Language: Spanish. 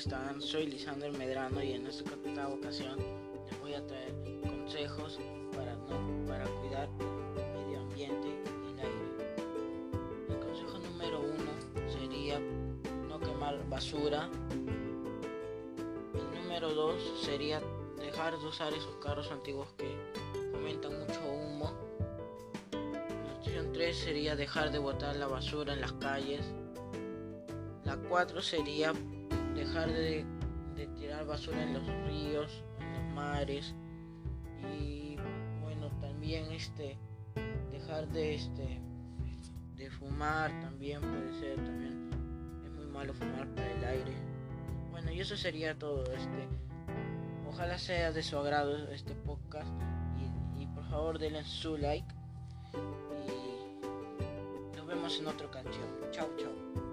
están? Soy Lisander Medrano y en esta ocasión les voy a traer consejos para, no, para cuidar el medio ambiente y el aire. El consejo número uno sería no quemar basura. El número dos sería dejar de usar esos carros antiguos que fomentan mucho humo. La opción 3 sería dejar de botar la basura en las calles. La 4 sería dejar de, tirar basura en los ríos, en los mares. Y bueno también este dejar de este de fumar también puede ser también es muy malo fumar para el aire. Bueno y eso sería todo este. Ojalá sea de su agrado este podcast. Y, y por favor denle su like. Y nos vemos en otra canción chao chao